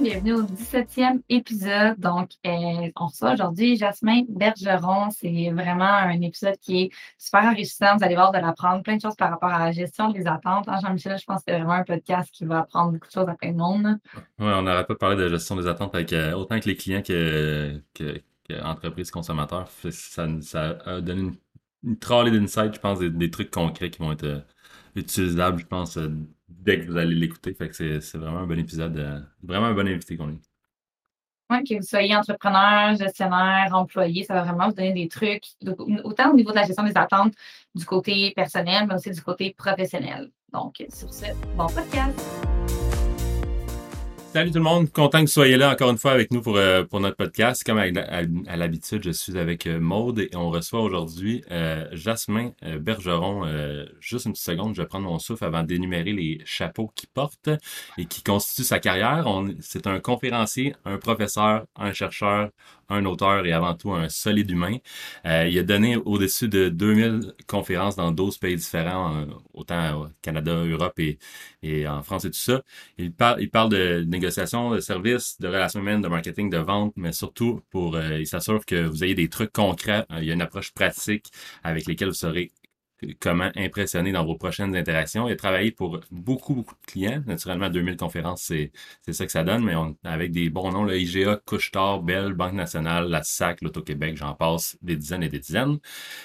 Bienvenue au 17e épisode. Donc, euh, on reçoit aujourd'hui Jasmin Bergeron. C'est vraiment un épisode qui est super enrichissant. Vous allez voir de l'apprendre plein de choses par rapport à la gestion des attentes. Hein, Jean-Michel, je pense que c'est vraiment un podcast qui va apprendre beaucoup de choses à plein de monde. Oui, on n'aurait pas parlé de gestion des attentes avec euh, autant avec les clients que, que, entreprises consommateurs. Ça, a donné une, une trolley d'insight, je pense, des, trucs concrets qui vont être euh, utilisables, je pense, dès que vous allez l'écouter. C'est vraiment un bon épisode, euh, vraiment un bon invité qu'on est. Oui, que vous soyez entrepreneur, gestionnaire, employé, ça va vraiment vous donner des trucs, autant au niveau de la gestion des attentes du côté personnel, mais aussi du côté professionnel. Donc, sur ce, bon podcast. Salut tout le monde, content que vous soyez là encore une fois avec nous pour, euh, pour notre podcast. Comme à, l'habitude, je suis avec euh, Maude et on reçoit aujourd'hui euh, Jasmin Bergeron. juste une petite seconde, je vais prendre mon souffle avant d'énumérer les chapeaux qu'il porte et qui constituent sa carrière. C'est un conférencier, un professeur, un chercheur, un auteur et avant tout un solide humain. il a donné au-dessus de 2000 conférences dans 12 pays différents, autant au Canada, Europe et, et en France et tout ça. Il parle, il parle de négociation, de services, de relations humaines, de marketing, de vente, mais surtout pour, euh, il s'assure que vous ayez des trucs concrets. Euh, il y a une approche pratique avec lesquelles vous serez comment impressionner dans vos prochaines interactions. Il a travaillé pour beaucoup, beaucoup de clients. Naturellement, 2000 conférences, c'est, ça que ça donne, mais avec des bons noms, le IGA, Couchetard, Bell, Banque nationale, la SAC, l'Auto-Québec, j'en passe des dizaines et des dizaines.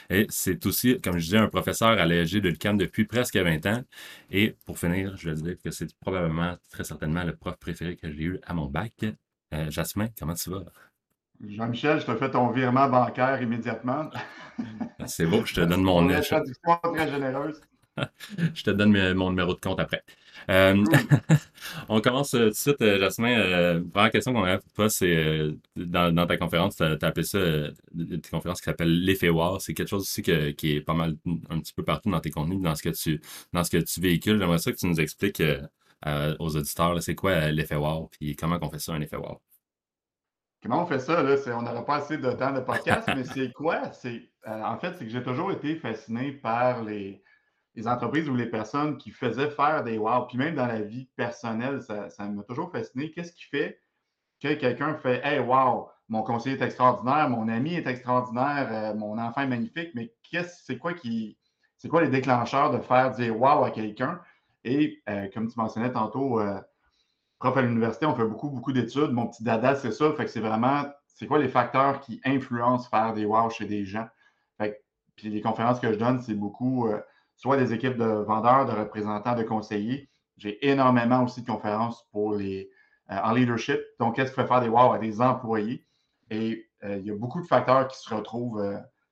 Et c'est aussi, comme je disais, un professeur à l'ESG de l'UQAM depuis presque 20 ans. Et pour finir, je vais dire que c'est probablement, très certainement, le prof préféré que j'ai eu à mon bac. Euh, Jasmin, comment tu vas? Jean-Michel, je te fais ton virement bancaire immédiatement. Ah, c'est beau, je te donne mon... Une traduction très généreuse. je te donne mon numéro de compte après. Euh, on commence euh, tout de suite, euh, Jasmin. première question qu'on a pour toi, c'est dans, ta conférence, tu as, appelé ça une conférence qui s'appelle l'effet wow. C'est quelque chose aussi qui est pas mal un petit peu partout dans tes contenus, dans ce que tu, dans ce que tu véhicules. J'aimerais ça que tu nous expliques aux auditeurs, c'est quoi l'effet wow, puis comment on fait ça, un effet wow. Comment on fait ça? Là? On n'aura pas assez de temps de podcast, mais c'est quoi? Euh, en fait, c'est que j'ai toujours été fasciné par les, entreprises ou les personnes qui faisaient faire des wow. Puis même dans la vie personnelle, ça, m'a toujours fasciné. Qu'est-ce qui fait que quelqu'un fait Hey, wow, mon conseiller est extraordinaire, mon ami est extraordinaire, euh, mon enfant est magnifique, mais qu'est-ce, c'est quoi qui. C'est quoi les déclencheurs de faire dire wow à quelqu'un? Et euh, comme tu mentionnais tantôt, prof à l'université, on fait beaucoup, beaucoup d'études. Mon petit dada, c'est ça. Fait que c'est vraiment, c'est quoi les facteurs qui influencent faire des wow chez des gens? Fait puis les conférences que je donne, c'est beaucoup euh, soit des équipes de vendeurs, de représentants, de conseillers. J'ai énormément aussi de conférences pour les, euh, en leadership. Donc, qu'est-ce qui fait faire des wow à des employés? Et euh, il y a beaucoup de facteurs qui se retrouvent,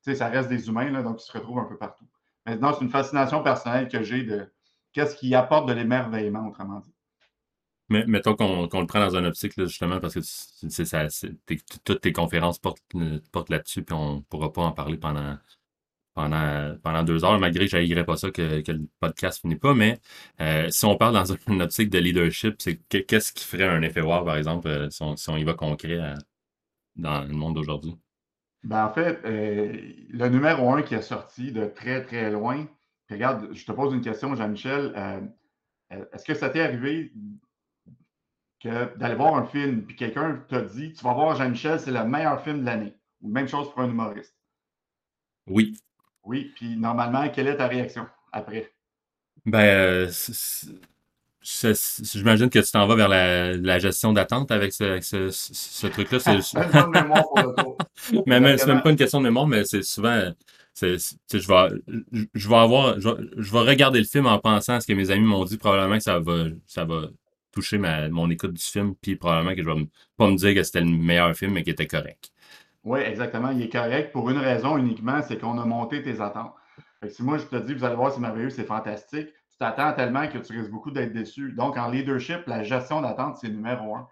tu sais, ça reste des humains, là, donc ils se retrouvent un peu partout. Maintenant, c'est une fascination personnelle que j'ai de qu'est-ce qui apporte de l'émerveillement, autrement dit. Mais mettons qu'on le prend dans un optique, justement, parce que ça, toutes tes conférences portent, portent là-dessus, puis on ne pourra pas en parler pendant, pendant, pendant deux heures, malgré que je pas ça que, que, le podcast finit pas. Mais euh, si on parle dans une optique de leadership, c'est qu'est-ce qui ferait un effet voir, par exemple, euh, si on, si on y va concret euh, dans le monde d'aujourd'hui? Ben, en fait, le numéro un qui est sorti de très, très loin, regarde, je te pose une question, Jean-Michel. Est-ce que ça t'est arrivé que d'aller voir un film, puis quelqu'un t'a dit Tu vas voir Jean-Michel, c'est le meilleur film de l'année. Ou même chose pour un humoriste. Oui. Oui, puis normalement, quelle est ta réaction après? Ben, euh, j'imagine que tu t'en vas vers la, gestion d'attente avec ce, truc-là. C'est même pas une question de mémoire, mais c'est souvent. je vais, je vais avoir, je vais, regarder le film en pensant à ce que mes amis m'ont dit. Probablement que ça va, ça va toucher mon écoute du film, puis probablement que je vais pas me dire que c'était le meilleur film, mais qu'il était correct. Oui, exactement. Il est correct pour une raison uniquement, c'est qu'on a monté tes attentes. si moi, je te dis, vous allez voir, c'est merveilleux, c'est fantastique, tu t'attends tellement que tu risques beaucoup d'être déçu. Donc, en leadership, la gestion d'attente, c'est numéro un.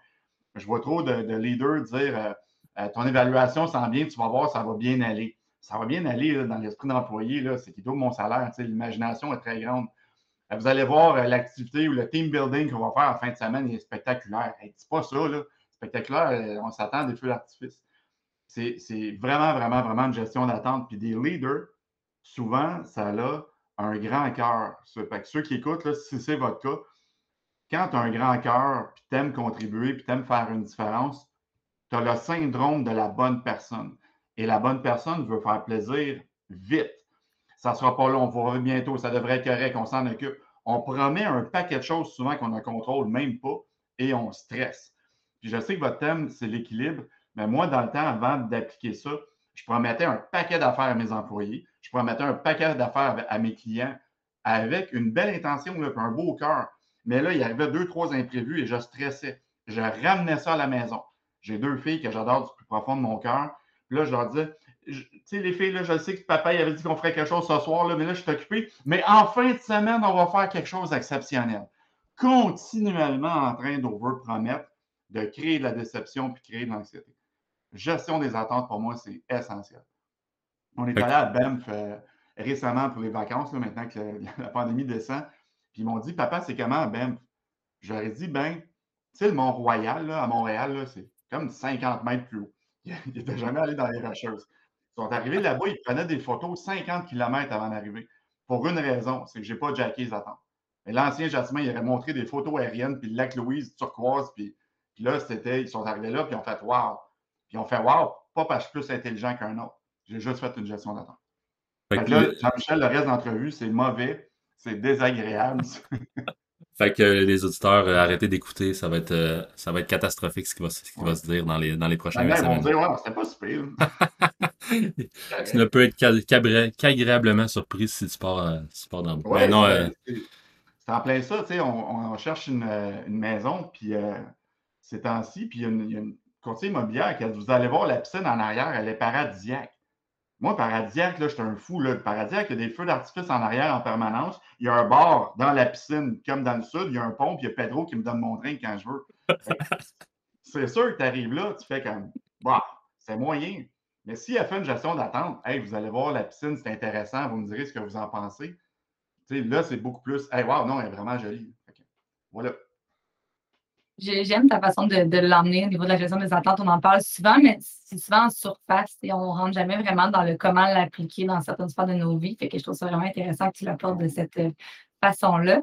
Je vois trop de, leaders dire euh, euh, ton évaluation sent bien, tu vas voir, ça va bien aller. ça va bien aller dans l'esprit d'employé, c'est qu'il double mon salaire. L'imagination est très grande. Euh, vous allez voir euh, l'activité ou le team building qu'on va faire en fin de semaine est spectaculaire. Hey, dis pas ça, là. Spectaculaire, euh, on s'attend à des feux d'artifice. C'est vraiment, vraiment, vraiment une gestion d'attente. Puis des leaders, souvent, ça a un grand cœur. Ceux qui écoutent, si c'est votre cas, quand tu as un grand cœur, puis tu aimes contribuer, puis tu aimes faire une différence, tu as le syndrome de la bonne personne. Et la bonne personne veut faire plaisir vite. Ça ne sera pas long, on va voir bientôt, ça devrait être correct, on s'en occupe. On promet un paquet de choses souvent qu'on ne contrôle même pas et on stresse. Puis je sais que votre thème, c'est l'équilibre, mais moi, dans le temps, avant d'appliquer ça, je promettais un paquet d'affaires à mes employés, je promettais un paquet d'affaires à mes clients avec une belle intention, un beau cœur. Mais là, il y arrivait deux, trois imprévus et je stressais. Je ramenais ça à la maison. J'ai deux filles que j'adore du plus profond de mon cœur. Puis là, je leur disais, tu sais, les filles, là, je sais que papa il avait dit qu'on ferait quelque chose ce soir, là, mais là, je suis occupé. Mais en fin de semaine, on va faire quelque chose d'exceptionnel. Continuellement en train d'over-promettre, de créer de la déception puis créer de l'anxiété. Gestion des attentes, pour moi, c'est essentiel. On est allé à Banff euh, récemment pour les vacances, là, maintenant que la, pandémie descend. Puis ils m'ont dit, papa, c'est comment à Banff? J'aurais dit, ben, tu sais, le Mont-Royal, à Montréal, c'est comme 50 mètres plus haut. Il n'était jamais allé dans les Rocheuses. Ils sont arrivés là-bas, ils prenaient des photos 50 km avant d'arriver. Pour une raison, c'est que je n'ai pas jacké les attentes. Mais l'ancien Jasmin, il aurait montré des photos aériennes, puis le lac Louise turquoise, puis, puis là, c'était, ils sont arrivés là, puis ils ont fait Wow! Puis ils ont fait Wow, pas parce que je suis plus intelligent qu'un autre. J'ai juste fait une gestion d'attente. là, Jean-Michel, le reste d'entrevue, c'est mauvais, c'est désagréable. Fait que les auditeurs, euh, arrêtez d'écouter, ça va être euh, ça va être catastrophique ce qui va, se dire dans les, dans les prochaines ben, semaines. Ils vont dire, ouais, c'était pas super. tu ne peux être qu'agréablement surpris si tu pars, euh, si tu pars dans le ouais, non, C'est en plein ça, tu sais, on, on, cherche une, une maison, puis ces temps-ci, puis il y a une, une courtier immobilière qui a dit, vous allez voir la piscine en arrière, elle est paradisiaque. Moi, Paradisiac, là, j'étais un fou. Là. Paradisiac, il y a des feux d'artifice en arrière en permanence. Il y a un bar dans la piscine, comme dans le sud. Il y a un pont, puis il y a Pedro qui me donne mon drink quand je veux. c'est sûr que tu arrives là, tu fais comme, bah, c'est moyen. Mais si elle fait une gestion d'attente, hey, vous allez voir la piscine, c'est intéressant, vous me direz ce que vous en pensez. là, c'est beaucoup plus, hey, wow, non, elle est vraiment jolie. Voilà. J'aime ta façon de, l'emmener au niveau de la gestion des attentes. On en parle souvent, mais c'est souvent en surface et on ne rentre jamais vraiment dans le comment l'appliquer dans certaines sphères de nos vies. Fait je trouve ça vraiment intéressant que tu l'apportes de cette façon-là.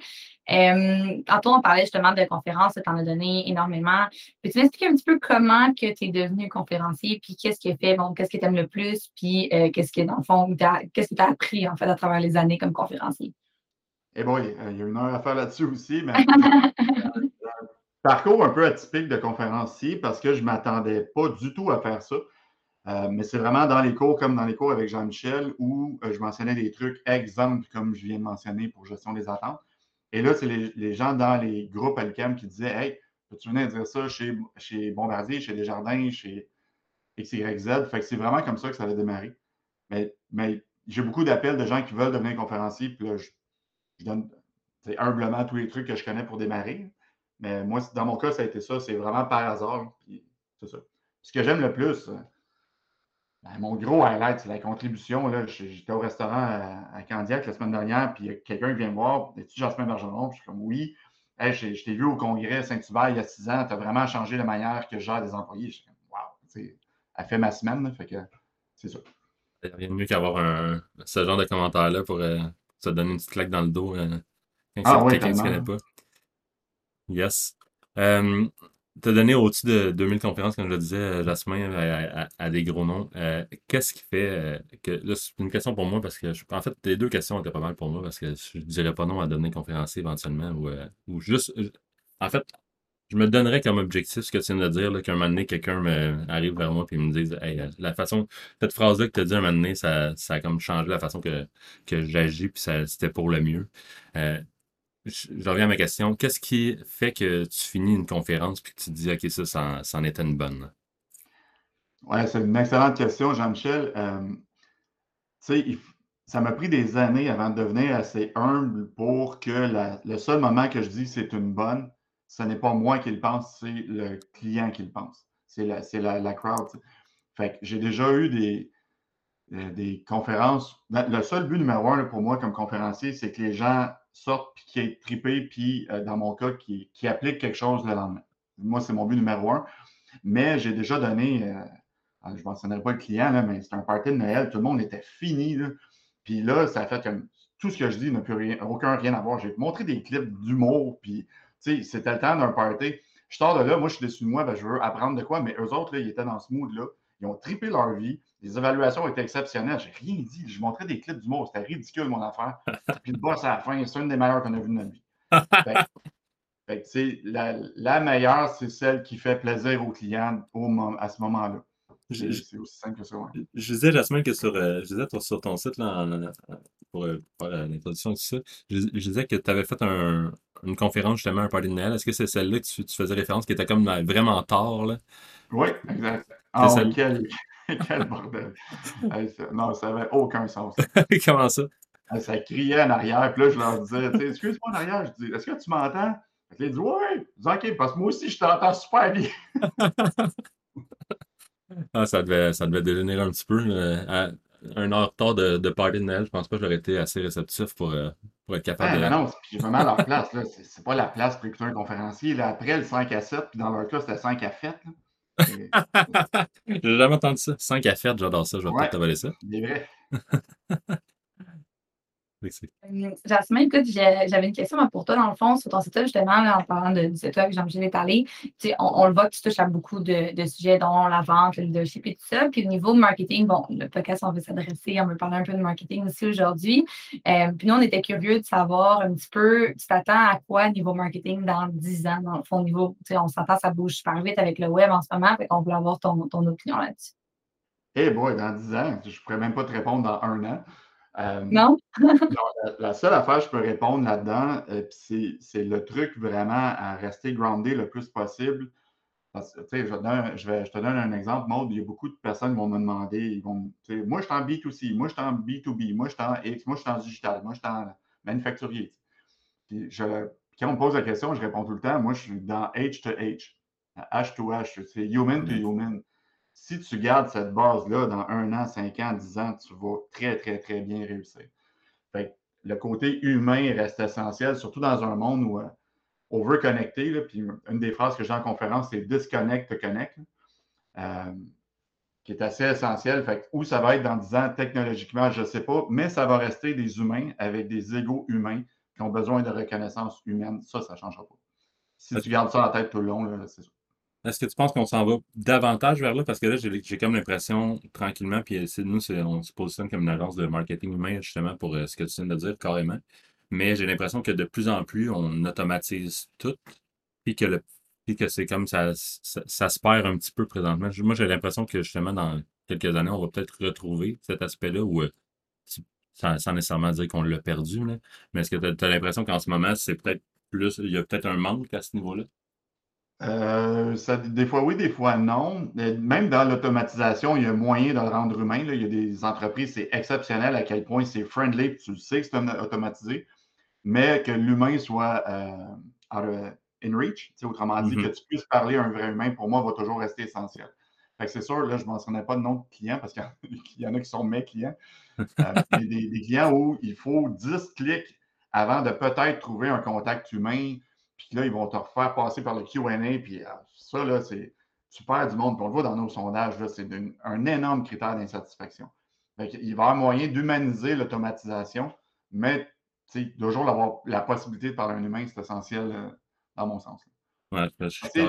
Euh, tantôt, on parlait justement de conférences, tu en as donné énormément. Peux-tu m'expliquer un petit peu comment que tu es devenu conférencier, puis qu'est-ce qui a fait, bon, qu'est-ce que tu aimes le plus, puis euh, qu'est-ce que, dans le fond, qu'est-ce que tu as appris, en fait, à travers les années comme conférencier? Eh bon, il y a une heure à faire là-dessus aussi, mais Parcours un peu atypique de conférencier parce que je ne m'attendais pas du tout à faire ça. Euh, mais c'est vraiment dans les cours, comme dans les cours avec Jean-Michel, où euh, je mentionnais des trucs exemples, comme je viens de mentionner pour gestion des attentes. Et là, c'est les, gens dans les groupes Alcam qui disaient Hey, peux-tu venir dire ça chez, chez Bombardier, chez Desjardins, chez XYZ Fait que c'est vraiment comme ça que ça a démarré. Mais, mais j'ai beaucoup d'appels de gens qui veulent devenir conférencier, puis là, je, je donne humblement tous les trucs que je connais pour démarrer. Mais moi, dans mon cas, ça a été ça. C'est vraiment par hasard. c'est ça. Ce que j'aime le plus, euh, ben, mon gros highlight, c'est la contribution. J'étais au restaurant à, Candiac la semaine dernière, puis quelqu'un vient me voir. Es-tu Jasmin Bergeron? Je suis comme oui. je, t'ai vu au congrès Saint-Hubert il y a six ans. Tu as vraiment changé la manière que je gère des employés. Je suis comme wow. Elle fait ma semaine. fait que c'est ça. Il n'y a rien de mieux qu'avoir un, ce genre de commentaire-là pour euh, se donner une petite claque dans le dos euh, quand ah, oui, quelqu'un ne se connaît pas. Yes. Euh, tu as donné au-dessus de 2000 conférences, comme je le disais, euh, Jasmin, à, des gros noms. Euh, qu'est-ce qui fait euh, que. Là, c'est une question pour moi parce que. en fait, les deux questions étaient pas mal pour moi parce que je dirais pas non à donner conférencier éventuellement ou, ou juste. En fait, je me donnerais comme objectif ce que tu viens de dire, qu'un moment donné, quelqu'un arrive vers moi et me dise Hey, la façon, cette phrase-là que tu as dit un moment donné, ça, ça a comme changé la façon que, que j'agis, puis c'était pour le mieux je reviens à ma question. Qu'est-ce qui fait que tu finis une conférence et que tu te dis, OK, ça, ça, en était une bonne? Oui, c'est une excellente question, Jean-Michel. Euh, tu sais, ça m'a pris des années avant de devenir assez humble pour que le seul moment que je dis c'est une bonne, ce n'est pas moi qui le pense, c'est le client qui le pense. C'est la, la, la, crowd. Fait que j'ai déjà eu des, euh, des conférences. Ben, le seul but numéro un pour moi comme conférencier, c'est que les gens sortent puis qu'ils aient trippé, puis euh, dans mon cas, qui, qui appliquent quelque chose le lendemain. Moi, c'est mon but numéro un. Mais j'ai déjà donné, euh, je ne mentionnerai pas le client, là, mais c'était un party de Noël, tout le monde était fini. Là. Puis là, ça a fait comme tout ce que je dis n'a plus rien, aucun rien à voir. J'ai montré des clips d'humour, puis c'était le temps d'un party. Je sors de là, moi, je suis déçu de moi, ben, je veux apprendre de quoi, mais eux autres, là, ils étaient dans ce mood-là. Ils ont trippé leur vie. Les évaluations étaient exceptionnelles. J'ai rien dit. Je montrais des clips d'humour. C'était ridicule, mon affaire. Puis le boss à la fin, c'est une des meilleures qu'on a vues de notre vie. Fait, fait la, la, meilleure, c'est celle qui fait plaisir aux clients au, à ce moment-là. C'est aussi simple que ça. Je disais, Jasmine, que sur, euh, je disais, sur ton site, là, pour euh, faire l'introduction de ça, je, disais que tu avais fait un, une conférence justement, un party de Noël. Est-ce que c'est celle-là que tu, tu, faisais référence, qui était comme vraiment tard? Là? Oui, exact. Ah, quel, quel bordel. non, ça n'avait aucun sens. Comment ça? Ça criait en arrière, puis là, je leur disais, excuse-moi en arrière, je dis, est-ce que tu m'entends? Ils disent, oui, OK, parce que moi aussi, je t'entends super bien. ah, ça devait, ça devait dégénérer un petit peu. à un heure tard de, de party de Noël, je pense pas que j'aurais été assez réceptif pour, euh, pour être capable de. Mais non, c'est vraiment leur place. C'est pas la place pour écouter un conférencier. Là, après, le 5 à 7, puis dans leur cas, c'était 5 à fête. J'ai jamais entendu ça. 5 à fête, j'adore ça. Je vais peut-être t'avaler ça. C'est vrai. Euh, Jasmine, écoute, j'avais une question pour toi, dans le fond, sur ton setup, justement, en parlant de, du setup que Jean-Michel est allé. On, on, le voit que tu touches à beaucoup de, de, sujets, dont la vente, le leadership et tout ça. Puis au niveau marketing, bon, le podcast, on veut s'adresser, on veut parler un peu de marketing aussi aujourd'hui. Euh, puis nous, on était curieux de savoir un petit peu, tu t'attends à quoi niveau marketing dans 10 ans, dans le fond, niveau, on s'entend, ça bouge super vite avec le web en ce moment, fait qu'on veut avoir ton, ton opinion là-dessus. Eh hey boy, dans 10 ans, je ne pourrais même pas te répondre dans un an. Euh, non? la, seule affaire que je peux répondre là-dedans, euh, c'est le truc vraiment à rester groundé le plus possible. Parce que, je, je, vais, je te donne un exemple, Maud, il y a beaucoup de personnes qui vont me demander, ils vont, moi je suis en B2C, moi je suis en B2B, moi je suis en X, moi je suis en digital, moi je suis en manufacturier. Puis je, quand on me pose la question, je réponds tout le temps, moi je suis dans H to H, H to H, c'est human to human si tu gardes cette base-là dans un an, cinq ans, dix ans, tu vas très, très, très bien réussir. le côté humain reste essentiel, surtout dans un monde où euh, on veut connecter. puis une des phrases que j'ai en conférence, c'est disconnect connect, euh, qui est assez essentiel. Fait où ça va être dans dix ans technologiquement, je ne sais pas, mais ça va rester des humains avec des égaux humains qui ont besoin de reconnaissance humaine. Ça, ça ne changera pas. Si tu gardes ça en tête tout le long, c'est ça. Est-ce que tu penses qu'on s'en va davantage vers là? Parce que là, j'ai comme l'impression, tranquillement, puis nous, on se positionne comme une agence de marketing humain, justement, pour euh, ce que tu viens de dire, carrément. Mais j'ai l'impression que de plus en plus, on automatise tout, puis que c'est comme ça, ça, se perd un petit peu présentement. Moi, j'ai l'impression que, justement, dans quelques années, on va peut-être retrouver cet aspect-là où, euh, sans, nécessairement dire qu'on l'a perdu, mais est-ce que tu as l'impression qu'en ce moment, c'est peut-être plus, il y a peut-être un manque à ce niveau-là? Euh, ça, des fois oui, des fois non. Même dans l'automatisation, il y a moyen de le rendre humain. Là. Il y a des entreprises, c'est exceptionnel à quel point c'est friendly, tu le sais que c'est automatisé, mais que l'humain soit euh, in reach, autrement dit, mm-hmm. que tu puisses parler à un vrai humain, pour moi, va toujours rester essentiel. c'est sûr, là, je ne mentionnais pas de nom de client parce qu'il y en a qui sont mes clients. Euh, a des, clients où il faut 10 clics avant de peut-être trouver un contact humain puis là, ils vont te refaire passer par le QA. Puis euh, ça, là, c'est super du monde. Puis on le voit dans nos sondages, c'est un énorme critère d'insatisfaction. Il va y avoir moyen d'humaniser l'automatisation, mais toujours avoir la possibilité de parler à un humain, c'est essentiel euh, dans mon sens.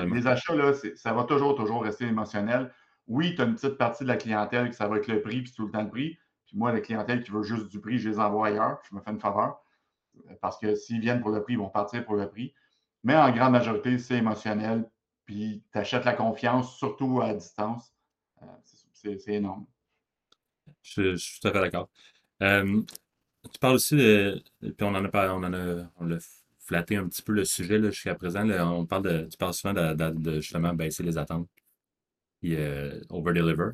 les achats, là, ça va toujours, toujours rester émotionnel. Oui, tu as une petite partie de la clientèle que ça va être le prix, puis tout le temps le prix. Puis moi, la clientèle qui veut juste du prix, je les envoie ailleurs. Je me fais une faveur. Parce que s'ils viennent pour le prix, ils vont partir pour le prix. Mais en grande majorité, c'est émotionnel. Puis tu achètes la confiance, surtout à distance. Euh, c'est énorme. Je, suis tout à fait d'accord. Euh, tu parles aussi de. Puis on en a parlé, on en a, on l'a flatté un petit peu le sujet jusqu'à présent. on parle de, tu parles souvent de, justement baisser les attentes. Puis euh, over-deliver.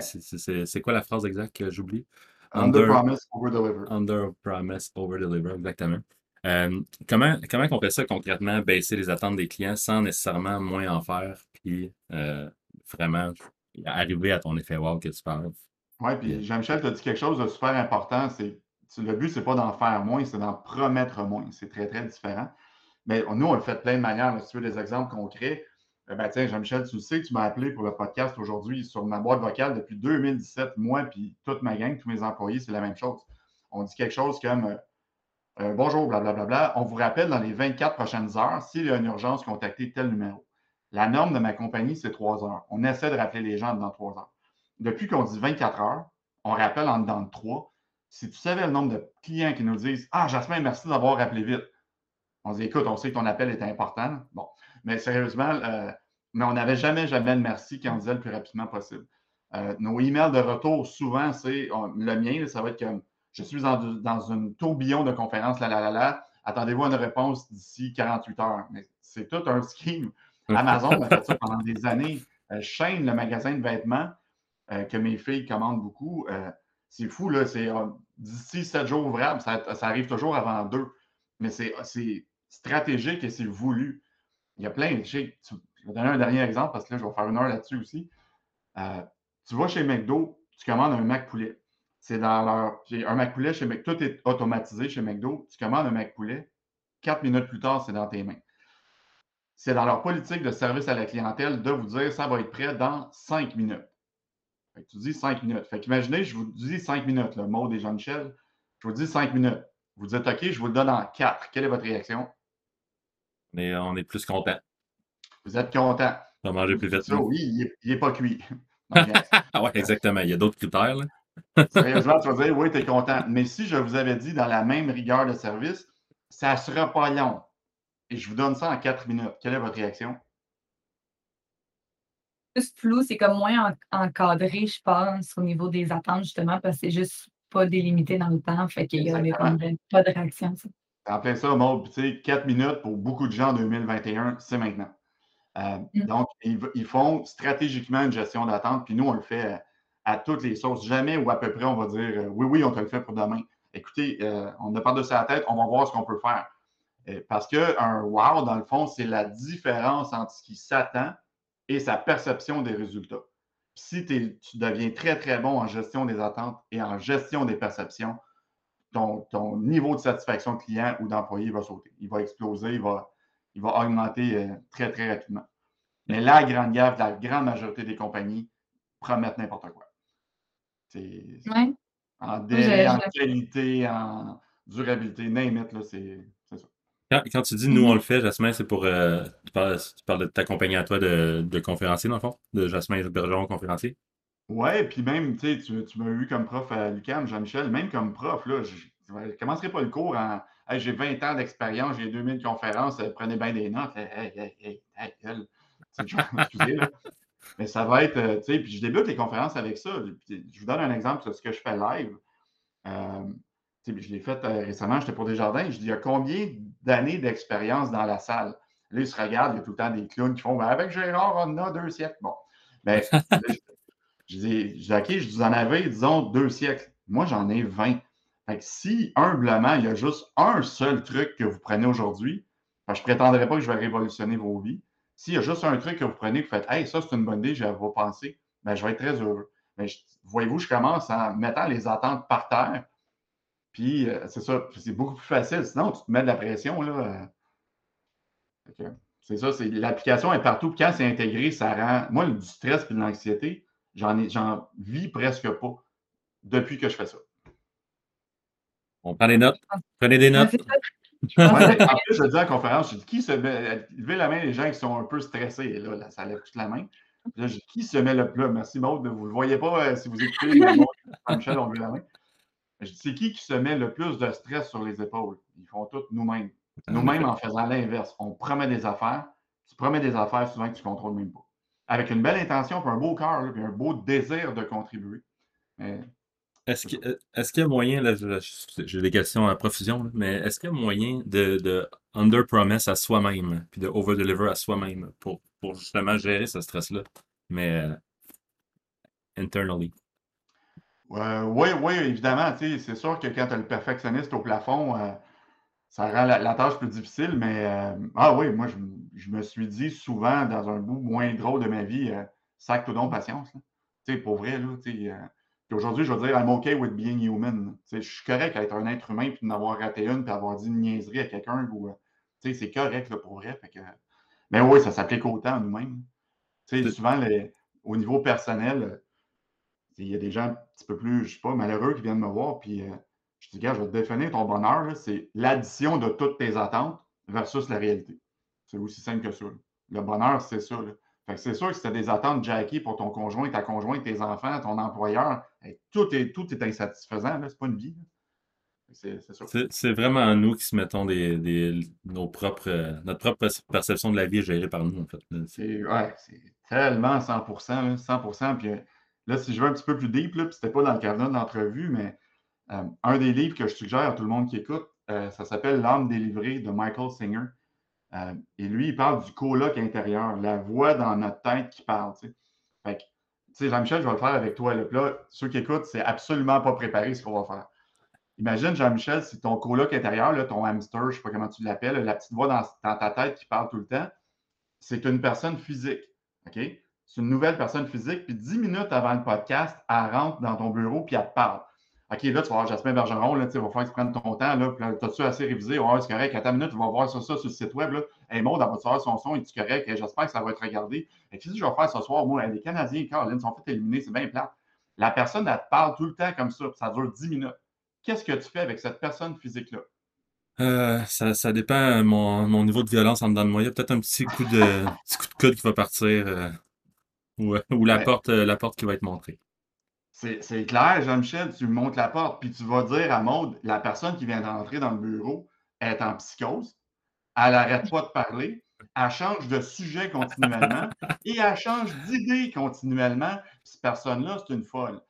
C'est quoi la phrase exacte que j'oublie? Under, promise, over deliver. Under promise, over deliver, exactement. Euh, comment, comment on fait ça concrètement, baisser les attentes des clients sans nécessairement moins en faire, puis euh, vraiment arriver à ton effet wow que tu parles? Oui, puis Jean-Michel, tu as dit quelque chose de super important. Le but, c'est pas d'en faire moins, c'est d'en promettre moins. C'est très, très différent. Mais nous, on le fait de plein de manières. si tu veux des exemples concrets, euh, ben, tiens, Jean-Michel, tu le sais, tu m'as appelé pour le podcast aujourd'hui sur ma boîte vocale depuis 2017. Moi, puis toute ma gang, tous mes employés, c'est la même chose. On dit quelque chose comme euh, Bonjour, blablabla. On vous rappelle dans les 24 prochaines heures, s'il y a une urgence, contactez tel numéro. La norme de ma compagnie, c'est trois heures. On essaie de rappeler les gens dans trois heures. Depuis qu'on dit 24 heures, on rappelle en dedans de trois. Si tu savais le nombre de clients qui nous disent Ah, Jasmin, merci d'avoir rappelé vite. On dit Écoute, on sait que ton appel est important. Bon, mais sérieusement, euh, on n'avait jamais, jamais de merci qui en disait le plus rapidement possible. Euh, nos emails de retour, souvent, c'est le mien, ça va être comme je suis dans, une tourbillon de conférences, là, là, là, là. Attendez-vous à une réponse d'ici 48 heures. Mais c'est tout un scheme. Amazon fait ça pendant des années. Euh, le magasin de vêtements euh, que mes filles commandent beaucoup, euh, c'est fou, là. C'est d'ici 7 jours ouvrables, ça, arrive toujours avant deux. Mais c'est stratégique et c'est voulu. Il y a plein. Je, je vais donner un dernier exemple parce que là, je vais faire une heure là-dessus aussi. tu vas chez McDo, tu commandes un Mac poulet. C'est dans leur. J'ai un Mac poulet chez McDo. Tout est automatisé chez McDo. Tu commandes un Mac poulet. Quatre minutes plus tard, c'est dans tes mains. C'est dans leur politique de service à la clientèle de vous dire ça va être prêt dans cinq minutes. tu dis cinq minutes. Fait qu'imaginez, je vous dis cinq minutes, le mot des Jean-Michel. Je vous dis cinq minutes. Vous dites OK, je vous le donne en quatre. Quelle est votre réaction? Mais on est plus content. Vous êtes content. On va manger plus vite. oui, il n'est pas cuit. oui, exactement. Il y a d'autres critères. Là. Sérieusement, tu vas dire, oui, tu es content. Mais si je vous avais dit dans la même rigueur de service, ça ne sera pas long. Et je vous donne ça en quatre minutes. Quelle est votre réaction? Plus flou, c'est comme moins encadré, je pense, au niveau des attentes, justement, parce que c'est juste pas délimité dans le temps. Fait qu'il n'y a pas de réaction. Ça. En plein ça, Maud, tu sais, quatre minutes pour beaucoup de gens en 2021, c'est maintenant. Euh, mm. Donc, ils, font stratégiquement une gestion d'attente, puis nous, on le fait à toutes les sources. Jamais ou à peu près, on va dire euh, oui, oui, on te le fait pour demain. Écoutez, euh, on n'a pas de sa tête, on va voir ce qu'on peut faire. Euh, parce qu'un wow, dans le fond, c'est la différence entre ce qui s'attend et sa perception des résultats. Si tu deviens très, très bon en gestion des attentes et en gestion des perceptions, ton, niveau de satisfaction client ou d'employé va sauter. Il va exploser, il va, il va augmenter très, très rapidement. Mais la grande gaffe, la grande majorité des compagnies promettent n'importe quoi. C'est en délai, en qualité, en durabilité, name là, c'est ça. Quand, tu dis nous, on le fait, Jasmin, c'est pour. Euh, tu, parles, de ta compagnie à toi de, de conférencier, dans le fond, de Jasmin Bergeron, conférencier? Ouais, puis même, tu, tu m'as eu comme prof à l'UQAM, Jean-Michel, même comme prof, là, je ne commencerai pas le cours en. j'ai 20 ans d'expérience, j'ai 2000 conférences, euh, prenez bien des notes. Hey, hey, hey, hey, excusez, là. Mais ça va être, euh, tu sais, puis je débute les conférences avec ça. Je vous donne un exemple de ce que je fais live. Euh, je l'ai fait euh, récemment, j'étais pour des jardins. Je dis, il y a combien d'années d'expérience dans la salle? Là, ils se regardent, il y a tout le temps des clowns qui font, ben, avec Gérard, on a deux siècles. Bon. Ben, je, dis, je dis, OK, je vous en avais, disons, deux siècles. Moi, j'en ai 20. Fait que si, humblement, il y a juste un seul truc que vous prenez aujourd'hui, je ne prétendrai pas que je vais révolutionner vos vies, s'il y a juste un truc que vous prenez, que vous faites Hey, ça, c'est une bonne idée, je vais vous penser, ben, je vais être très heureux. Mais voyez-vous, je commence en mettant les attentes par terre. Puis, euh, c'est ça, c'est beaucoup plus facile. Sinon, tu te mets de la pression. là. Euh. C'est ça, c'est, l'application est partout. quand c'est intégré, ça rend. Moi, du stress et de l'anxiété, j'en, ai, j'en vis presque pas depuis que je fais ça. On prend des notes. Prenez des notes en plus, je dis à la conférence, je dis qui se met. Levez la main les gens qui sont un peu stressés. là, ça lève toute la main. je dis qui se met le plus? Merci Maud. Vous ne le voyez pas euh, si vous écoutez. Michel, on veut la main. Je dis c'est qui qui se met le plus de stress sur les épaules? Ils font tout nous-mêmes. Nous-mêmes en faisant l'inverse. On promet des affaires. Tu promets des affaires souvent que tu ne contrôles même pas. Avec une belle intention, puis un beau cœur, puis un beau désir de contribuer. Mais est-ce qu'il y a moyen, là, j'ai des questions à profusion, mais est-ce qu'il y a moyen de, de under-promise à soi-même, puis de over-deliver à soi-même pour, pour justement gérer ce stress-là, mais euh, internally? oui, oui, évidemment. C'est sûr que quand tu as le perfectionniste au plafond, euh, ça rend la, tâche plus difficile, mais euh, ah oui, moi, je, me suis dit souvent dans un bout moins drôle de ma vie, sac tout don patience. Pour vrai, là, Puis aujourd'hui, je veux dire, I'm okay with being human. je suis correct à être un être humain, puis d'avoir raté une, puis avoir dit une niaiserie à quelqu'un. Ou, c'est correct là, pour vrai. Mais oui, ça s'applique autant à nous-mêmes. Souvent, au niveau personnel, il y a des gens un petit peu plus, je sais pas, malheureux qui viennent me voir, puis euh, je dis, gars, je vais te définir ton bonheur, c'est l'addition de toutes tes attentes versus la réalité. C'est aussi simple que ça. Le bonheur, c'est ça. C'est sûr que si tu as des attentes, Jackie, pour ton conjoint, ta conjointe, tes enfants, ton employeur, tout, est, tout est insatisfaisant. Ce n'est pas une vie. C'est vraiment nous qui se mettons des, nos propres, notre propre perception de la vie gérée par nous, en fait. C'est ouais, tellement 100%, 100%. Puis euh, là, si je vais un petit peu plus deep, puis c'était pas dans le cadre de l'entrevue, mais euh, un des livres que je suggère à tout le monde qui écoute, euh, ça s'appelle L'âme délivrée de Michael Singer. Et lui, il parle du colloque intérieur, la voix dans notre tête qui parle. Fait que, Jean-Michel, je vais le faire avec toi. Là, ceux qui écoutent, c'est absolument pas préparé ce qu'on va faire. Imagine, Jean-Michel, si ton coloc intérieur, ton hamster, je ne sais pas comment tu l'appelles, la petite voix dans, ta tête qui parle tout le temps, c'est une personne physique. OK? C'est une nouvelle personne physique. Puis dix minutes avant le podcast, elle rentre dans ton bureau puis elle te parle. OK, là, tu vas voir Jasmin Bergeron, là, il va falloir que tu prennes ton temps. Là, as-tu assez révisé? Ouais, c'est correct. À ta minute, tu vas voir ça, ça sur le site web. Là. Hey, Maud, elle va te faire son son, est-tu correct? J'espère que ça va être regardé. Et qu'est-ce que je vais faire ce soir? Moi, les Canadiens, Caroline, sont fait éliminer, c'est bien plat. La personne, elle te parle tout le temps comme ça, ça dure dix minutes qu'est-ce que tu fais avec cette personne physique-là? Euh, ça, ça dépend mon, mon niveau de violence en dedans de moi. Il y a peut-être un petit coup de petit coup de coude qui va partir euh, ou, ou, la, porte, euh, la porte qui va être montrée. C'est clair, Jean-Michel, tu montes la porte, puis tu vas dire à Maude, la personne qui vient d'entrer dans le bureau est en psychose, elle n'arrête pas de parler, elle change de sujet continuellement et elle change d'idée continuellement. Cette personne-là, c'est une folle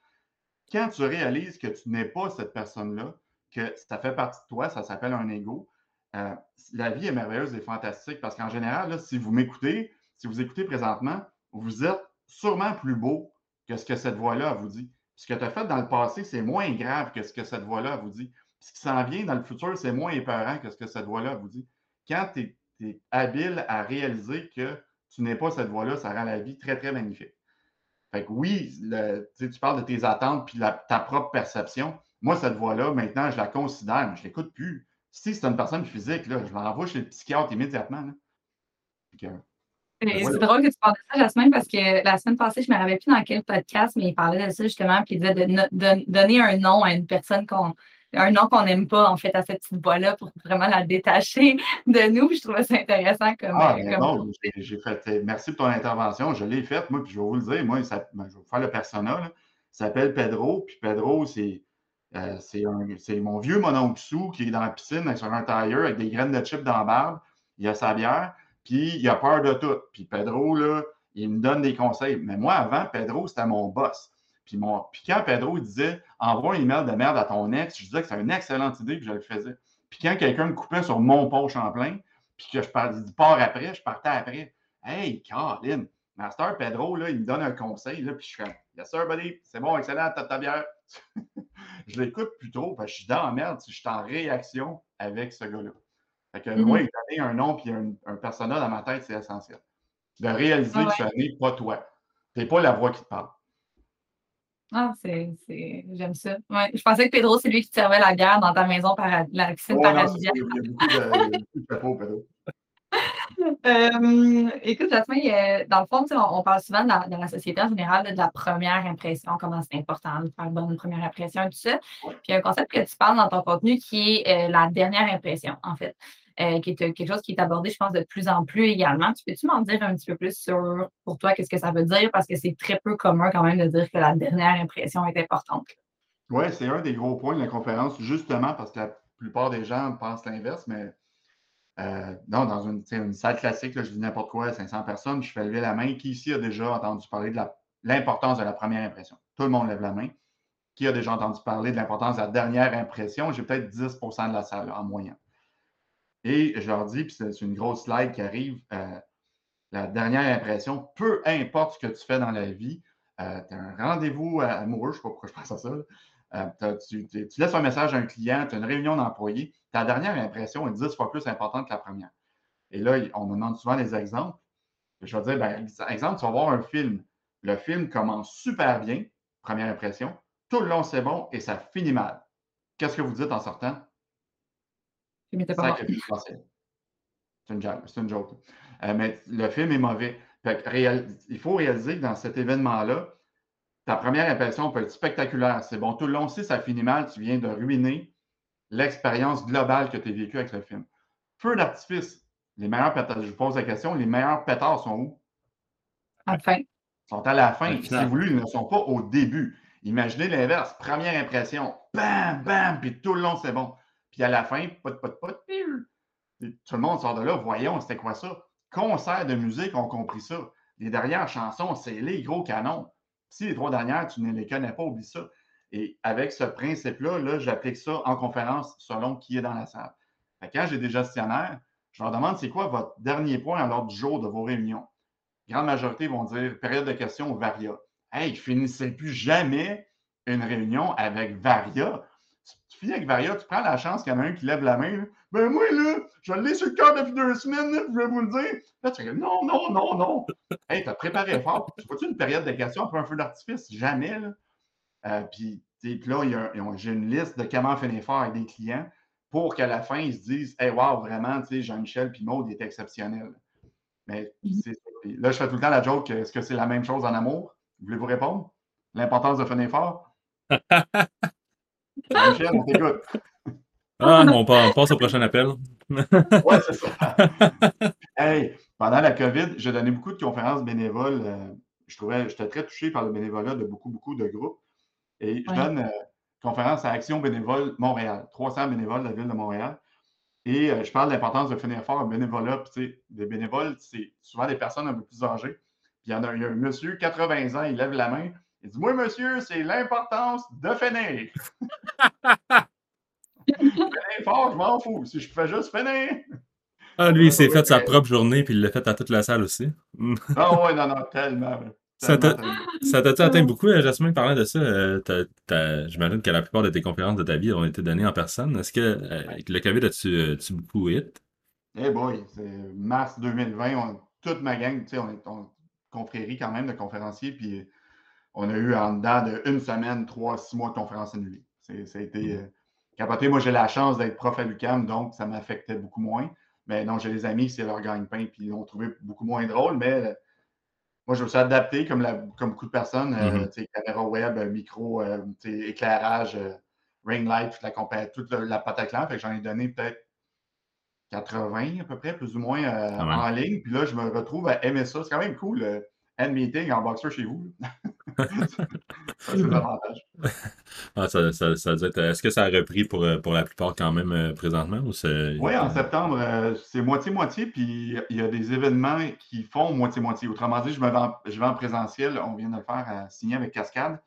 quand tu réalises que tu n'es pas cette personne-là, que ça fait partie de toi, ça s'appelle un ego, euh, la vie est merveilleuse et fantastique parce qu'en général, si vous m'écoutez, si vous écoutez présentement, vous êtes sûrement plus beau que ce que cette voix-là vous dit. Ce que tu as fait dans le passé, c'est moins grave que ce que cette voix-là vous dit. Ce qui s'en vient dans le futur, c'est moins épeurant que ce que cette voix-là vous dit. Quand tu es, habile à réaliser que tu n'es pas cette voix-là, ça rend la vie très, très magnifique. Fait que oui, tu parles de tes attentes puis ta propre perception. Moi, cette voix-là, maintenant, je la considère, mais je ne l'écoute plus. Si c'est une personne physique, là, je l'envoie chez le psychiatre immédiatement. C'est drôle que tu parles de ça, Jasmine, parce que la semaine passée, je ne me rappelle plus dans quel podcast, mais il parlait de ça justement, puis il disait de donner un nom à une personne qu'on un nom qu'on n'aime pas, en fait, à cette petite voix-là pour vraiment la détacher de nous. je trouvais ça intéressant comme. Ah, ben non, j'ai fait. Euh, merci pour ton intervention. Je l'ai faite, moi, puis je vais vous le dire. Moi, ça, ben, je vais vous faire le persona. Il s'appelle Pedro. Puis Pedro, c'est. Euh, c'est mon vieux monoxou qui est dans la piscine sur un tailleur avec des graines de chips dans la barbe. Il a sa bière, puis il a peur de tout. Puis Pedro, là, il me donne des conseils. Mais moi, avant, Pedro, c'était mon boss. Puis, mon, puis quand Pedro disait envoie un email de merde à ton ex, je disais que c'est une excellente idée, puis je le faisais. Puis quand quelqu'un me coupait sur mon poche en plein, puis que je parlais, il part après, je partais après. Hey, Caroline, Master Pedro, là, il me donne un conseil, là, puis je suis Yes, sir, buddy, c'est bon, excellent, t'as ta bière. je l'écoute plutôt, parce que je suis dans la merde, je suis en réaction avec ce gars-là. Fait que, moi, mm-hmm. donner un nom puis un, un personnage dans ma tête, c'est essentiel. De réaliser ah que ce n'est pas toi. Tu n'es pas la voix qui te parle. Ah, c'est, c'est... j'aime ça. Ouais. Je pensais que Pedro, c'est lui qui te servait la guerre dans ta maison para... la piscine paradisiaque. Il y a beaucoup de, Pedro. Euh, écoute, Jasmine, dans le fond, on, on parle souvent dans, dans, la société en général de la première impression, comment c'est important de faire une bonne première impression et tout ça. Puis il y a un concept que tu parles dans ton contenu qui est euh, la dernière impression, en fait. Euh, qui est euh, quelque chose qui est abordé, je pense, de plus en plus également. Tu peux-tu m'en dire un petit peu plus sur, pour toi, qu'est-ce que ça veut dire? Parce que c'est très peu commun quand même de dire que la dernière impression est importante. Oui, c'est un des gros points de la conférence, justement parce que la plupart des gens pensent l'inverse, mais euh, non, dans une, salle classique, je dis n'importe quoi, 500 personnes, je fais lever la main. Qui ici a déjà entendu parler de l'importance de la première impression? Tout le monde lève la main. Qui a déjà entendu parler de l'importance de la dernière impression? J'ai peut-être 10% de la salle en moyenne. Et je leur dis, puis c'est une grosse slide qui arrive, euh, la dernière impression, peu importe ce que tu fais dans la vie, euh, tu as un rendez-vous amoureux, je ne sais pas pourquoi je pense à ça. Euh, tu, laisses un message à un client, tu as une réunion d'employés, ta dernière impression est 10 fois plus importante que la première. Et là, on me demande souvent des exemples. Je vais dire, ben, exemple, tu vas voir un film. Le film commence super bien, première impression. tout le long c'est bon et ça finit mal. Qu'est-ce que vous dites en sortant? C'est une joke. C'est une joke. Euh, mais le film est mauvais. il faut réaliser que dans cet événement-là, ta première impression peut être spectaculaire. C'est bon, tout le long, si ça finit mal, tu viens de ruiner l'expérience globale que tu as vécue avec le film. Feu d'artifice, les meilleurs pétards, je vous pose la question, les meilleurs pétards sont où? À la fin. Ils sont à la fin. Si vous voulez, ils ne sont pas au début. Imaginez l'inverse. Première impression, bam, bam, puis tout le long, c'est bon. Puis à la fin, pot, pot, pot, tout le monde sort de là, voyons, c'était quoi ça? Concert de musique, on compris ça. Les dernières chansons, c'est les gros canons. Si les trois dernières, tu ne les connais pas, oublie ça. Et avec ce principe-là, -là, j'applique ça en conférence selon qui est dans la salle. quand j'ai des gestionnaires, je leur demande c'est quoi votre dernier point à l'ordre du jour de vos réunions? Grande majorité vont dire période de questions Varia. Hey, je finissais plus jamais une réunion avec Varia? Avec Varia, tu prends la chance qu'il y en a un qui lève la main. Ben moi, là, je l'ai sur le cœur depuis deux semaines, je vais vous le dire. Là, tu dis non, non, non, non. Hey, tu as préparé fort. Tu fais une période de questions après un feu d'artifice? Jamais, là. Euh, puis, là, j'ai une liste de comment finir fort avec des clients pour qu'à la fin, ils se disent Hey, wow, vraiment, tu sais, Jean-Michel puis Maud est exceptionnel. Mais mm-hmm. là, je fais tout le temps la joke est-ce que c'est la même chose en amour? Voulez-vous répondre? L'importance de finir fort On t'écoute. Ah, on passe au prochain appel. oui, c'est ça. Hey, pendant la COVID, j'ai donné beaucoup de conférences bénévoles. Euh, je trouvais, j'étais très touché par le bénévolat de beaucoup, beaucoup de groupes. Et je donne euh, conférence à Action bénévole Montréal, 300 bénévoles de la ville de Montréal. Et euh, je parle de l'importance de finir fort un bénévolat. Puis, tu sais, des bénévoles, c'est souvent des personnes un peu plus âgées. Puis il y en a, un monsieur, 80 ans, il lève la main. Il dit Moi, monsieur, c'est l'importance de finir. finir fort, je m'en fous. Si je fais juste finir. Ah, lui, il s'est fait sa propre journée, puis il l'a fait à toute la salle aussi. Ah, ouais, non, non, tellement. Ça t'a-tu atteint beaucoup, euh, Jasmine, parlant de ça? Euh, j'imagine que la plupart de tes conférences de ta vie ont été données en personne. Est-ce que euh, le COVID a-tu beaucoup hit? Eh boy, c'est mars 2020, toute ma gang, tu sais, on est confrérie quand même de conférenciers, puis on a eu en dedans de une semaine, trois, six mois de conférences annulées. Ça a été mmh. capoté. Moi, j'ai la chance d'être prof à l'UCAM, donc ça m'affectait beaucoup moins. Mais non, j'ai des amis, c'est leur gagne-pain, puis ils l'ont trouvé beaucoup moins drôle, mais moi, je me suis adapté comme, comme beaucoup de personnes. Euh, mm-hmm. caméra web, micro, euh, éclairage, euh, ring light, toute la, toute la, la Fait que j'en ai donné peut-être 80 à peu près, plus ou moins ah en ligne. Puis là, je me retrouve à aimer ça. C'est quand même cool, end meeting en boxer chez vous. c'est l'avantage. Ah, ça, ça, ça être... Est-ce que ça a repris pour, pour la plupart quand même présentement? Ou oui, en septembre, c'est moitié-moitié, puis il y a des événements qui font moitié-moitié. Autrement dit, je, me vais en, je vais en présentiel, on vient de le faire à signer avec Cascade,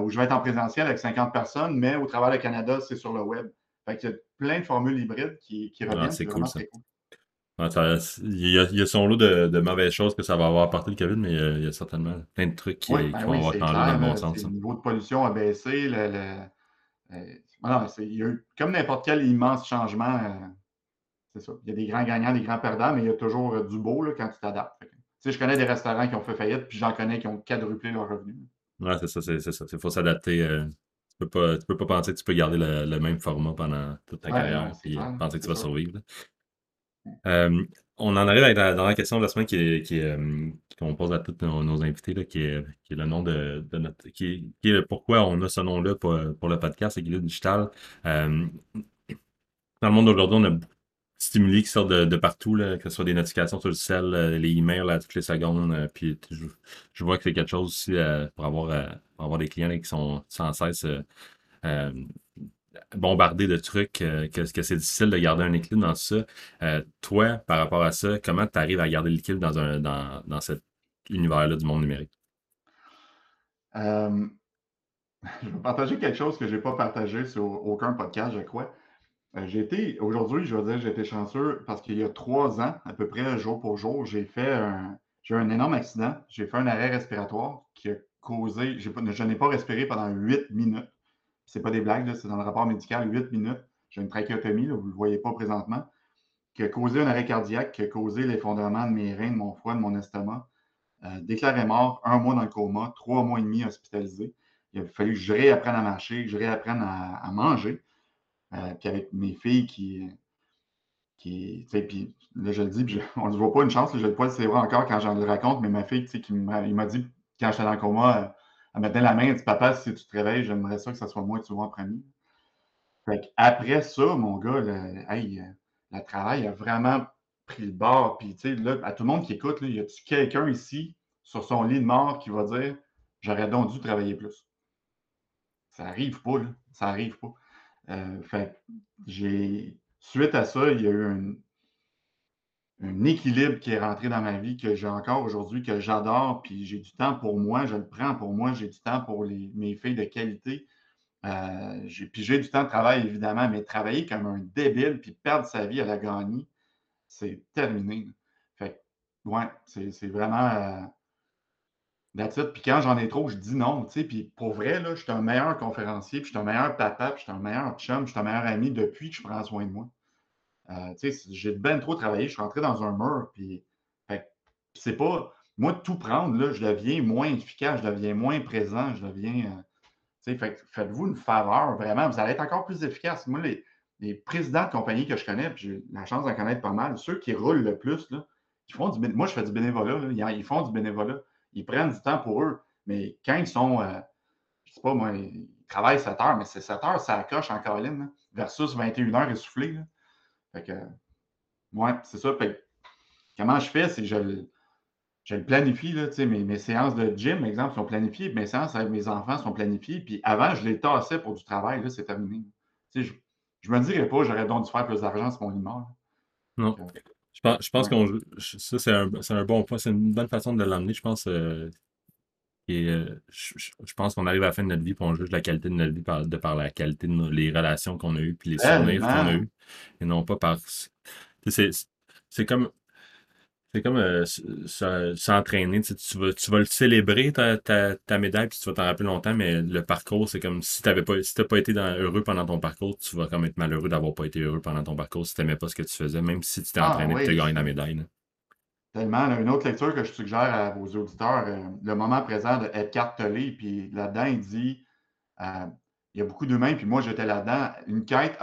où je vais être en présentiel avec 50 personnes, mais au travers du Canada, c'est sur le web. Fait qu'il y a plein de formules hybrides qui, qui reviennent. Ah, c'est cool ça. Il, y a, il, y a, son lot de, de, mauvaises choses que ça va avoir apporté le COVID, mais il y a, certainement plein de trucs qui, ben vont avoir changé dans le bon sens. Le niveau de pollution a baissé. Le, euh, il y a eu, comme n'importe quel immense changement, euh, c'est ça. Il y a des grands gagnants, des grands perdants, mais il y a toujours euh, du beau là, quand tu t'adaptes. je connais des restaurants qui ont fait faillite, puis j'en connais qui ont quadruplé leurs revenus. Oui, c'est ça, c'est ça. Il faut s'adapter. tu ne peux, pas penser que tu peux garder le, même format pendant toute ta carrière et penser que tu vas survivre on en arrive dans la question de la semaine qui qui qu'on pose à tous nos, invités, là, qui, est, le nom de, notre. Qui est, pourquoi on a ce nom-là pour, pour le podcast, Équilibre Digital. dans le monde d'aujourd'hui, on a beaucoup stimuli qui sortent de, partout, là, que ce soit des notifications sur le cell, les emails à toutes les secondes. puis je, vois que c'est quelque chose aussi pour, avoir, pour avoir des clients qui sont sans cesse bombardé de trucs, euh, que, c'est difficile de garder un équilibre dans ça. Euh, toi, par rapport à ça, comment tu arrives à garder l'équilibre dans, un, dans, dans cet univers-là du monde numérique? Euh, je vais partager quelque chose que je n'ai pas partagé sur aucun podcast, je crois. j'ai été, aujourd'hui, je veux dire, j'ai été chanceux parce qu'il y a trois ans, à peu près jour pour jour, j'ai fait un, j'ai eu un énorme accident. J'ai fait un arrêt respiratoire qui a causé, je n'ai pas respiré pendant huit minutes c'est pas des blagues, c'est dans le rapport médical, 8 minutes. J'ai une trachéotomie, vous ne le voyez pas présentement, qui a causé un arrêt cardiaque, qui a causé l'effondrement de mes reins, de mon foie, de mon estomac. Euh, déclaré mort, un mois dans le coma, trois mois et demi hospitalisé. il a fallu que je réapprenne à marcher, que je réapprenne à, manger. Euh, puis avec mes filles qui. qui puis là, je le dis, on ne voit pas une chance, je ne le pas c'est vrai encore quand j'en le raconte, mais ma fille, qui m'a dit, quand j'étais dans le coma, elle donné la main, elle dit Papa, si tu te réveilles, j'aimerais ça que ce soit moi qui sois en premier. Fait après ça, mon gars, le, travail a vraiment pris le bord. Puis, tu sais, là, à tout le monde qui écoute, là, y a-tu quelqu'un ici sur son lit de mort qui va dire J'aurais donc dû travailler plus? Ça arrive pas, là. Ça arrive pas. Euh, j'ai. Suite à ça, il y a eu un, un équilibre qui est rentré dans ma vie que j'ai encore aujourd'hui, que j'adore, puis j'ai du temps pour moi, je le prends pour moi, j'ai du temps pour les, mes filles de qualité. Euh, puis j'ai du temps de travail, évidemment, mais travailler comme un débile puis perdre sa vie à la gagner, c'est terminé. Fait ouais, c'est vraiment. Euh, puis quand j'en ai trop, je dis non. Tu sais, puis pour vrai, là, je suis un meilleur conférencier, puis je suis un meilleur papa, puis je suis un meilleur chum, je suis un meilleur ami depuis que je prends soin de moi. Euh, j'ai ben trop travaillé, je suis rentré dans un mur, puis c'est pas. Moi, tout prendre, là, je deviens moins efficace, je deviens moins présent, je deviens. Faites-vous une faveur, vraiment, vous allez être encore plus efficace. Moi, les, présidents de compagnie que je connais, puis j'ai la chance d'en connaître pas mal, ceux qui roulent le plus, là, font du Moi, je fais du bénévolat, ils font du bénévolat. Ils prennent du temps pour eux. Mais quand ils sont, euh, je sais pas, moi, ils travaillent 7 heures, mais c'est 7 heures, ça coche en Caroline, versus 21 heures essoufflées. Fait que, ouais, c'est ça. comment je fais, c'est je, je le planifie, là, mes, mes séances de gym, par exemple, sont planifiées, mes séances avec mes enfants sont planifiées. Puis avant, je les tassais pour du travail, là, c'est terminé. Je, je me dirais pas, j'aurais donc dû faire plus d'argent sur mon image. Non. je pense, je pense qu'on ça, c'est un, un, bon point. C'est une bonne façon de l'emmener, je pense. Euh, et euh, je, pense qu'on arrive à la fin de notre vie, puis on juge la qualité de notre vie par, de par la qualité de nos, les relations qu'on a eues, puis les souvenirs qu'on a eues, et non pas par. C'est comme c'est comme euh, s'entraîner. Tu, tu, vas, tu vas le célébrer, ta, ta, ta médaille, puis tu vas t'en rappeler longtemps, mais le parcours, c'est comme si tu n'as pas, si pas été heureux pendant ton parcours, tu vas comme être malheureux d'avoir pas été heureux pendant ton parcours si tu n'aimais pas ce que tu faisais, même si tu t'es ah entraîné et que tu gagné la médaille. Tellement. une autre lecture que je suggère à vos auditeurs, euh, le moment présent de Edgar Tollé, puis là-dedans, il dit euh, il y a beaucoup d'humains, puis moi j'étais là-dedans, une quête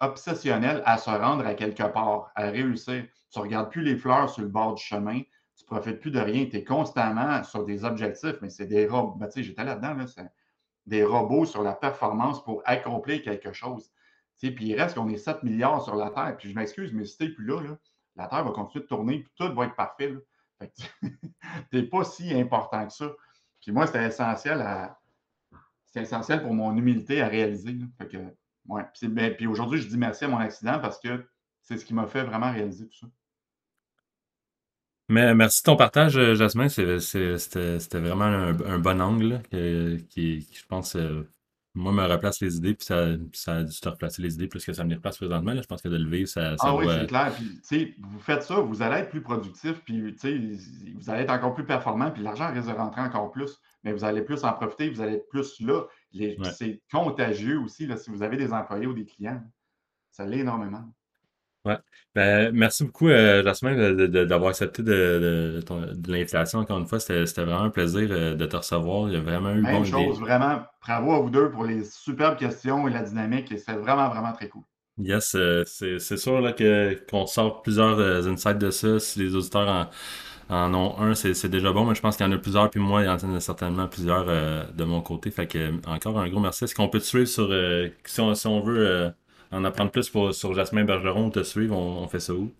obsessionnelle à se rendre à quelque part, à réussir. Tu ne regardes plus les fleurs sur le bord du chemin, tu ne profites plus de rien, tu es constamment sur des objectifs, mais c'est des robots. Ben, tu sais, j'étais là-dedans, là, c'est des robots sur la performance pour accomplir quelque chose. Puis il reste qu'on est 7 milliards sur la Terre, puis je m'excuse, mais si tu plus là, la Terre va continuer de tourner, puis tout va être parfait. tu n'es pas si important que ça. Puis moi, c'était essentiel à essentiel pour mon humilité à réaliser. que, ouais. Puis, ben, puis aujourd'hui, je dis merci à mon accident parce que c'est ce qui m'a fait vraiment réaliser tout ça. Mais merci de ton partage, Jasmin. C'était vraiment un, bon angle qui, je pense, euh, moi, me replace les idées, puis ça, ça a dû te replacer les idées plus que ça me les replace présentement. Là. Je pense que de le vivre, ça, ça Ah oui, c'est clair. Puis, vous faites ça, vous allez être plus productif, puis vous allez être encore plus performant, puis l'argent risque de rentrer encore plus, mais vous allez plus en profiter, vous allez être plus là. C'est contagieux aussi, là, si vous avez des employés ou des clients. Ça l'est énormément. Ouais. Ben, merci beaucoup, euh, Jasmin, d'avoir accepté de, de, l'invitation. Encore une fois, c'était vraiment un plaisir euh, de te recevoir. Il y a vraiment eu Même chose, vraiment. Bravo à vous deux pour les superbes questions et la dynamique. C'était vraiment, vraiment très cool. Yes, euh, c'est sûr qu'on sort plusieurs insights de ça. Si les auditeurs en, ont un, c'est déjà bon, mais je pense qu'il y en a plusieurs, puis moi, il y en a certainement plusieurs de mon côté. Fait que encore un gros merci. Est-ce qu'on peut te suivre sur si on, si on veut en apprendre plus sur Jasmin Bergeron ou te suivre, on, fait ça où?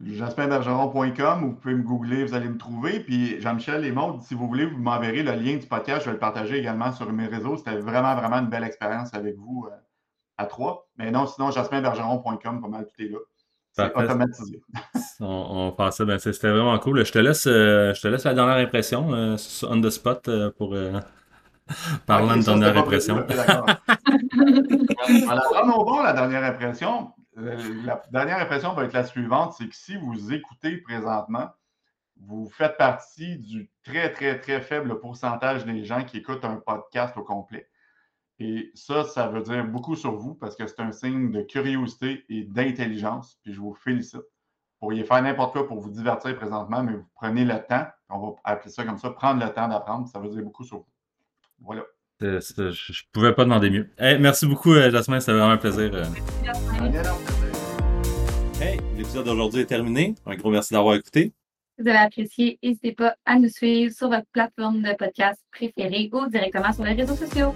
jasminbergeron.com, vous pouvez me googler, vous allez me trouver. Puis Jean-Michel Maud, si vous voulez, vous m'enverrez le lien du podcast, je vais le partager également sur mes réseaux. C'était vraiment, vraiment une belle expérience avec vous euh, à trois. Mais non, sinon, jasminbergeron.com, pas mal tout est là. C'est automatisé. on, on ça, ben, c'était vraiment cool. Je te laisse, euh, je te laisse la dernière impression euh, on the spot pour Parlant de dernière impression. voilà, prenons bon la dernière impression. Euh, la dernière impression va être la suivante, c'est que si vous écoutez présentement, vous faites partie du très, très, très faible pourcentage des gens qui écoutent un podcast au complet. Et ça, ça veut dire beaucoup sur vous parce que c'est un signe de curiosité et d'intelligence. Puis je vous félicite. Vous pourriez faire n'importe quoi pour vous divertir présentement, mais vous prenez le temps, on va appeler ça comme ça, prendre le temps d'apprendre, ça veut dire beaucoup sur vous. Voilà. je, je pouvais pas demander mieux. merci beaucoup, Jasmin. C'était vraiment un plaisir. Hey, l'épisode d'aujourd'hui est terminé. Un gros merci d'avoir écouté. Si vous avez apprécié, n'hésitez pas à nous suivre sur votre plateforme de podcast préférée ou directement sur les réseaux sociaux.